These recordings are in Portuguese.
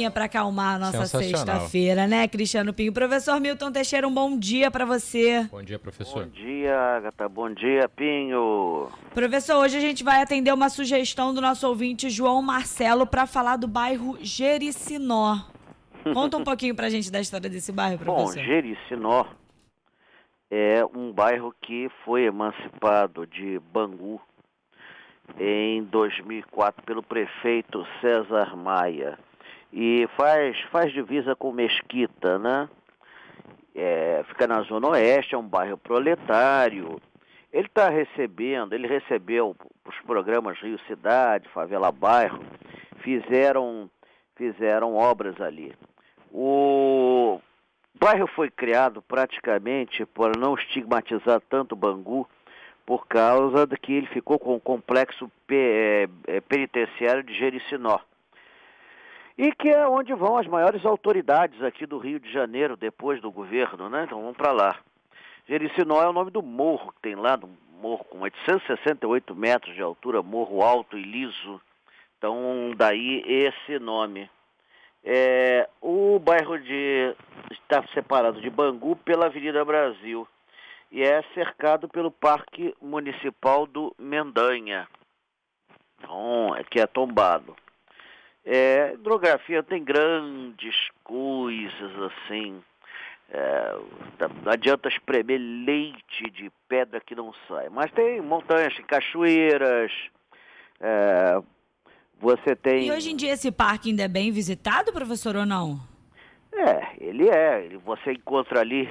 Musiquinha para acalmar a nossa sexta-feira, né, Cristiano Pinho? Professor Milton Teixeira, um bom dia para você. Bom dia, professor. Bom dia, Agatha. Bom dia, Pinho. Professor, hoje a gente vai atender uma sugestão do nosso ouvinte João Marcelo para falar do bairro Jericinó. Conta um pouquinho pra gente da história desse bairro, professor. Bom, Jericinó é um bairro que foi emancipado de Bangu em 2004 pelo prefeito César Maia e faz, faz divisa com Mesquita, né? É, fica na Zona Oeste, é um bairro proletário. Ele está recebendo, ele recebeu os programas Rio Cidade, Favela Bairro, fizeram, fizeram obras ali. O bairro foi criado praticamente para não estigmatizar tanto Bangu, por causa de que ele ficou com o complexo é, é, penitenciário de Jericinó. E que é onde vão as maiores autoridades aqui do Rio de Janeiro, depois do governo, né? Então vamos para lá. Jericinó é o nome do morro que tem lá, um morro com 868 metros de altura, morro alto e liso. Então, daí esse nome. É, o bairro de está separado de Bangu pela Avenida Brasil e é cercado pelo Parque Municipal do Mendanha, então, que é tombado. É, hidrografia tem grandes coisas assim. É, não adianta espremer leite de pedra que não sai. Mas tem montanhas, cachoeiras, é, você tem. E hoje em dia esse parque ainda é bem visitado, professor, ou não? É, ele é. Você encontra ali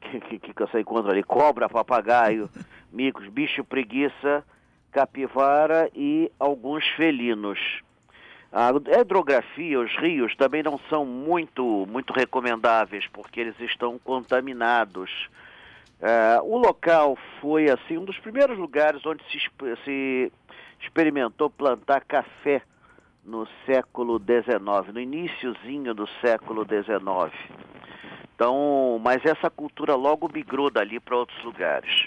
que, que, que você encontra ali? Cobra, papagaio, micos, bicho preguiça, capivara e alguns felinos. A hidrografia, os rios também não são muito, muito recomendáveis porque eles estão contaminados. Uh, o local foi assim um dos primeiros lugares onde se, se experimentou plantar café no século XIX, no iníciozinho do século XIX. Então, mas essa cultura logo migrou dali para outros lugares.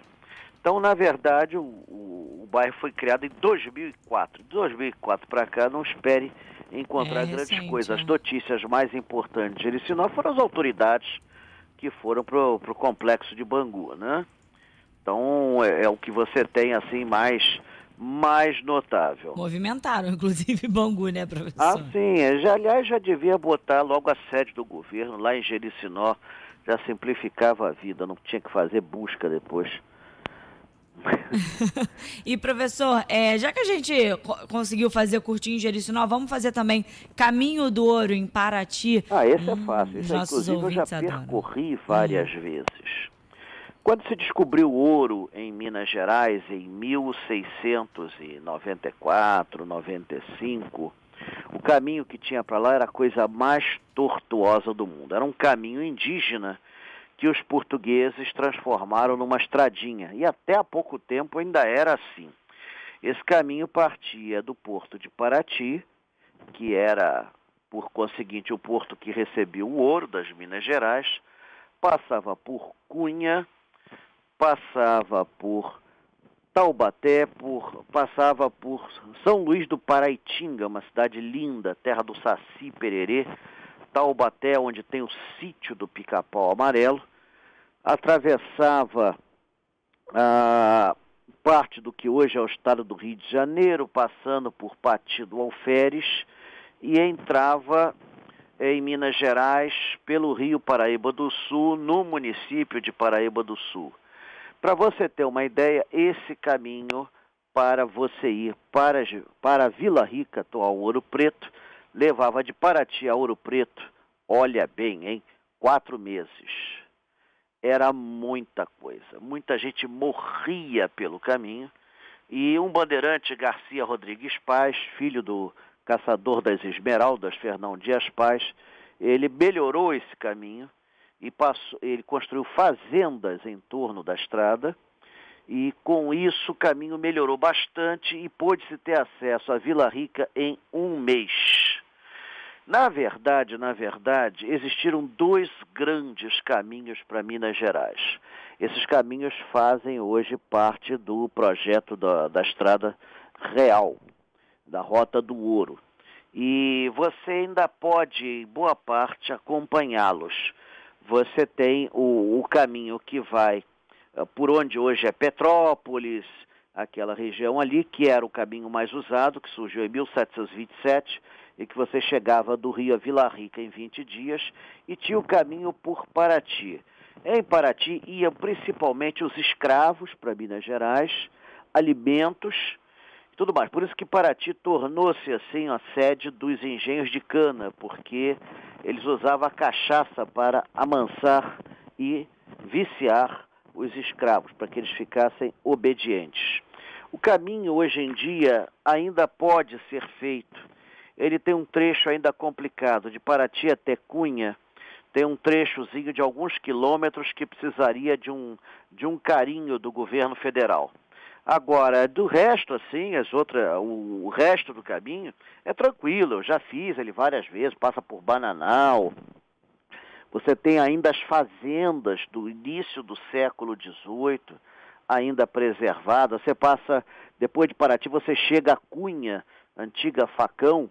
Então, na verdade, o, o, bairro foi criado em 2004. De 2004 para cá, não espere encontrar é grandes recente, coisas. As notícias mais importantes de Jericinó foram as autoridades que foram para o complexo de Bangu, né? Então, é, é, o que você tem, assim, mais mais notável. Movimentaram, inclusive, Bangu, né, professor? Ah, sim. É, já, aliás, já devia botar logo a sede do governo lá em Jericinó. Já simplificava a vida, não tinha que fazer busca depois. e professor, é, já que a gente conseguiu fazer curtinho em Jericinó, vamos fazer também Caminho do Ouro em Paraty. Ah, esse é hum, é fácil. Esse, inclusive, eu já percorri adoram. várias hum. vezes. Quando se descobriu ouro em Minas Gerais em 1694, 95, o caminho que tinha para lá era a coisa mais tortuosa do mundo. Era um caminho indígena que os portugueses transformaram numa estradinha. E até há pouco tempo ainda era assim. Esse caminho partia do porto de Paraty, que era, por conseguinte, o porto que recebia o ouro das Minas Gerais, passava por Cunha, passava por Taubaté, por, passava por São Luís do Paraitinga, uma cidade linda, terra do Saci Pererê, Taubaté, onde tem o sítio do Pica-Pau Amarelo, atravessava a parte do que hoje é o estado do Rio de Janeiro, passando por Pati do Alferes, e entrava em Minas Gerais pelo Rio Paraíba do Sul, no município de Paraíba do Sul. Para você ter uma ideia, esse caminho para você ir para, para Vila Rica, atual Ouro Preto, levava de Paraty a Ouro Preto, olha bem, hein? Quatro meses. Era muita coisa. Muita gente morria pelo caminho. E um bandeirante, Garcia Rodrigues Paz, filho do caçador das Esmeraldas, Fernão Dias Paz, ele melhorou esse caminho e passou, ele construiu fazendas em torno da estrada e com isso o caminho melhorou bastante e pôde-se ter acesso à Vila Rica em um mês. Na verdade, na verdade, existiram dois grandes caminhos para Minas Gerais. Esses caminhos fazem hoje parte do projeto da, da Estrada Real, da Rota do Ouro. E você ainda pode, em boa parte, acompanhá-los. Você tem o, o caminho que vai uh, por onde hoje é Petrópolis, aquela região ali, que era o caminho mais usado, que surgiu em 1727 e que você chegava do Rio a Vila Rica em 20 dias, e tinha o caminho por Paraty. Em Paraty iam principalmente os escravos para Minas Gerais, alimentos e tudo mais. Por isso que Paraty tornou-se assim a sede dos engenhos de cana, porque eles usavam a cachaça para amansar e viciar os escravos, para que eles ficassem obedientes. O caminho hoje em dia ainda pode ser feito ele tem um trecho ainda complicado, de Paraty até Cunha, tem um trechozinho de alguns quilômetros que precisaria de um, de um carinho do governo federal. Agora, do resto, assim, as outras, o, o resto do caminho é tranquilo, eu já fiz ele várias vezes, passa por Bananal. Você tem ainda as fazendas do início do século XVIII, ainda preservadas. Você passa, depois de Paraty, você chega a Cunha, antiga Facão,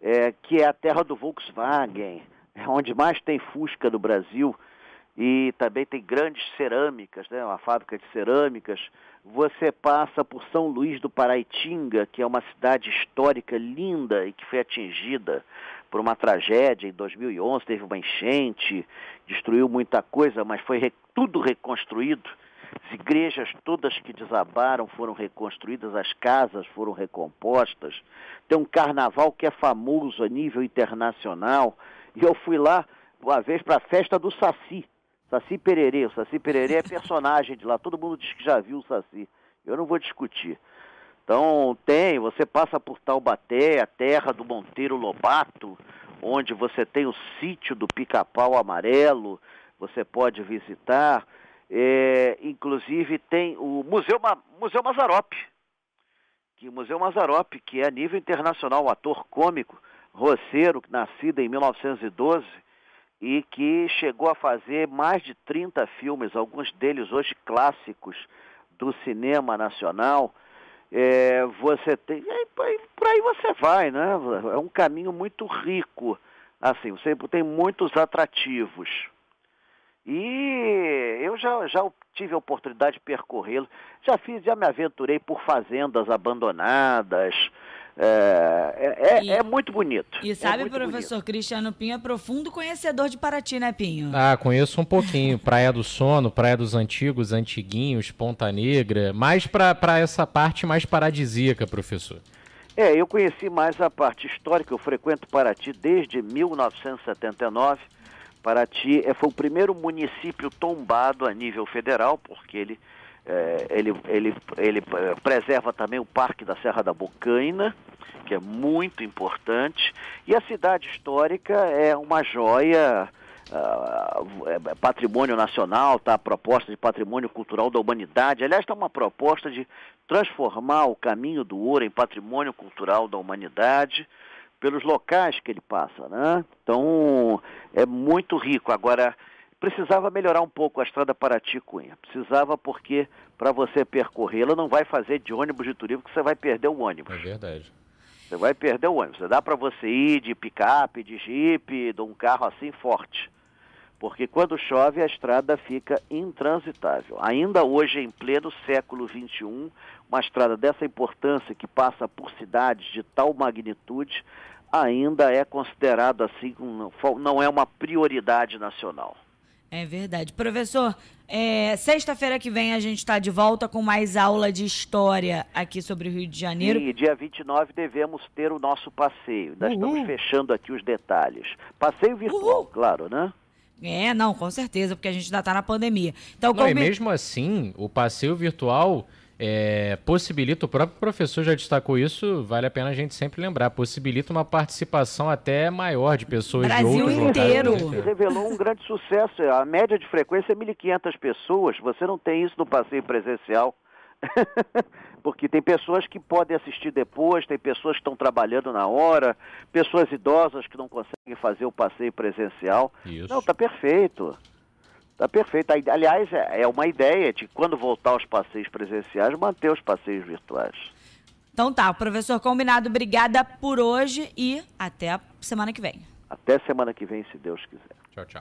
é, que é a terra do Volkswagen, é onde mais tem Fusca do Brasil e também tem grandes cerâmicas, né, uma fábrica de cerâmicas. Você passa por São Luís do Paraitinga, que é uma cidade histórica linda e que foi atingida por uma tragédia em 2011, teve uma enchente, destruiu muita coisa, mas foi re, tudo reconstruído. As igrejas todas que desabaram foram reconstruídas, as casas foram recompostas. Tem um carnaval que é famoso a nível internacional. E eu fui lá uma vez para a festa do Saci. Saci Pererê. O Saci Pererê é personagem de lá. Todo mundo diz que já viu o Saci. Eu não vou discutir. Então tem, você passa por Taubaté, a terra do Monteiro Lobato, onde você tem o sítio do Pica-Pau Amarelo, você pode visitar. É, inclusive tem o Museu, Museu Mazarop, que o Museu Mazarop, que é a nível internacional, um ator cômico, roceiro, nascido em 1912 e que chegou a fazer mais de 30 filmes, alguns deles hoje clássicos do cinema nacional. É, você tem, por aí você vai, né? É um caminho muito rico, assim, você tem muitos atrativos. E eu já, já tive a oportunidade de percorrê-lo. Já fiz, já me aventurei por fazendas abandonadas. É, é, é, e, é muito bonito. E é sabe, professor bonito. Cristiano Pinho é profundo conhecedor de Paraty, né, Pinho? Ah, conheço um pouquinho. Praia do Sono, Praia dos Antigos, Antiguinhos, Ponta Negra. Mais para essa parte mais paradisíaca, professor. É, eu conheci mais a parte histórica. Eu frequento Paraty desde 1979 Paraty é, foi o primeiro município tombado a nível federal, porque ele, é, ele, ele, ele é, preserva também o Parque da Serra da Bocaina, que é muito importante, e a cidade histórica é uma joia, uh, patrimônio nacional, está a proposta de patrimônio cultural da humanidade. Aliás, está uma proposta de transformar o caminho do ouro em patrimônio cultural da humanidade pelos locais que ele passa, né? Então, é muito rico. Agora, precisava melhorar um pouco a estrada Paraty-Cunha. Precisava porque, para você percorrê-la, não vai fazer de ônibus de turismo, porque você vai perder o ônibus. É verdade. Você vai perder o ônibus. Dá para você ir de picape, de jipe, de um carro assim forte. Porque quando chove, a estrada fica intransitável. Ainda hoje, em pleno século XXI, uma estrada dessa importância que passa por cidades de tal magnitude, ainda é considerado assim, não é uma prioridade nacional. É verdade. Professor, é, sexta-feira que vem a gente está de volta com mais aula de história aqui sobre o Rio de Janeiro. E dia 29 devemos ter o nosso passeio. Nós Uhul. estamos fechando aqui os detalhes. Passeio virtual, Uhul. claro, né? É, não, com certeza, porque a gente ainda está na pandemia. Então, não, como... E mesmo assim, o passeio virtual é, possibilita, o próprio professor já destacou isso, vale a pena a gente sempre lembrar, possibilita uma participação até maior de pessoas Brasil de outros inteiro. locais. Revelou um grande sucesso, a média de frequência é 1.500 pessoas, você não tem isso no passeio presencial. Porque tem pessoas que podem assistir depois, tem pessoas que estão trabalhando na hora, pessoas idosas que não conseguem fazer o passeio presencial. Isso. Não, tá perfeito. Tá perfeito. Aliás, é, é uma ideia de quando voltar aos passeios presenciais, manter os passeios virtuais. Então tá, professor combinado, obrigada por hoje e até a semana que vem. Até semana que vem, se Deus quiser. Tchau, tchau.